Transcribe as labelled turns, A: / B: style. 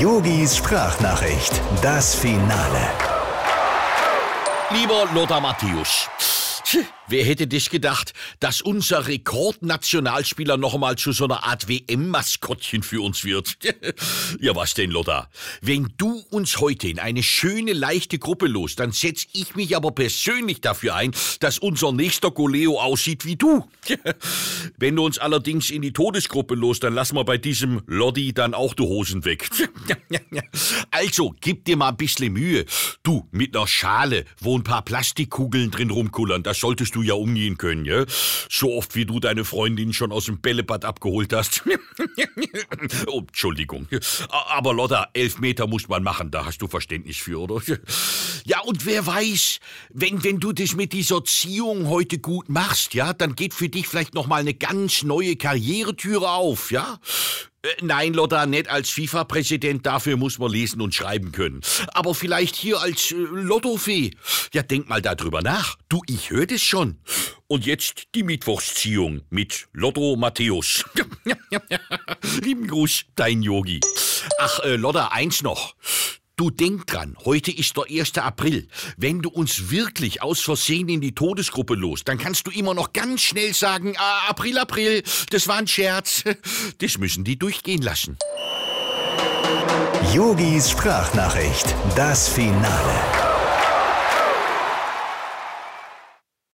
A: Yogis Sprachnachricht, das Finale.
B: Lieber Lothar Matthäus, wer hätte dich gedacht, dass unser Rekordnationalspieler noch einmal zu so einer Art WM-Maskottchen für uns wird? ja, was denn, Lothar? Wenn du uns heute in eine schöne, leichte Gruppe los, dann setz ich mich aber persönlich dafür ein, dass unser nächster Goleo aussieht wie du. Wenn du uns allerdings in die Todesgruppe los, dann lass mal bei diesem Loddy dann auch die Hosen weg. also, gib dir mal ein bisschen Mühe. Du, mit einer Schale, wo ein paar Plastikkugeln drin rumkullern, das solltest du ja umgehen können, ja? So oft, wie du deine Freundin schon aus dem Bällebad abgeholt hast. oh, Entschuldigung. Aber Lotta, elf Meter muss man machen, da hast du Verständnis für, oder? Ja, und wer weiß, wenn, wenn du das mit dieser Ziehung heute gut machst, ja, dann geht für dich vielleicht noch mal eine ganz neue Karrieretüre auf, ja? Äh, Nein, Lotta, nicht als FIFA-Präsident, dafür muss man lesen und schreiben können. Aber vielleicht hier als äh, Lottofee. Ja, denk mal darüber nach. Du, ich höre das schon. Und jetzt die Mittwochsziehung mit Lotto Matthäus. Lieben Gruß, dein Yogi. Ach, äh, Lotta, eins noch. Du denk dran, heute ist der 1. April. Wenn du uns wirklich aus Versehen in die Todesgruppe los, dann kannst du immer noch ganz schnell sagen, ah, April, April, das war ein Scherz. Das müssen die durchgehen lassen.
A: Yogis Sprachnachricht, das Finale.